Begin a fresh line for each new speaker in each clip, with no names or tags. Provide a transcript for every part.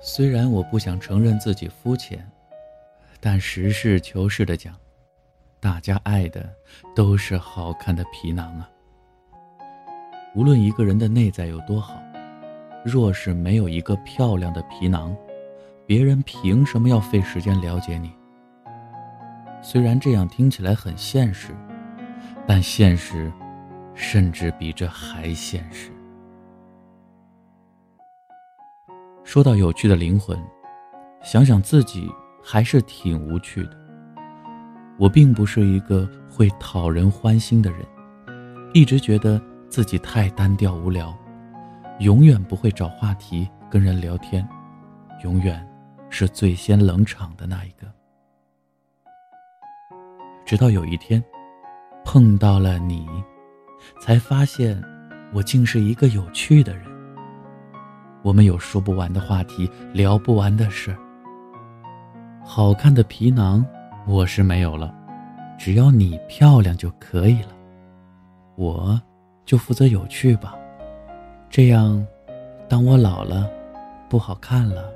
虽然我不想承认自己肤浅，但实事求是的讲，大家爱的都是好看的皮囊啊。无论一个人的内在有多好，若是没有一个漂亮的皮囊，别人凭什么要费时间了解你？虽然这样听起来很现实，但现实甚至比这还现实。说到有趣的灵魂，想想自己还是挺无趣的。我并不是一个会讨人欢心的人，一直觉得自己太单调无聊，永远不会找话题跟人聊天，永远是最先冷场的那一个。直到有一天，碰到了你，才发现我竟是一个有趣的人。我们有说不完的话题，聊不完的事。好看的皮囊我是没有了，只要你漂亮就可以了。我就负责有趣吧，这样，当我老了，不好看了，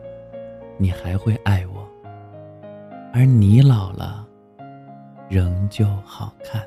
你还会爱我；而你老了，仍旧好看。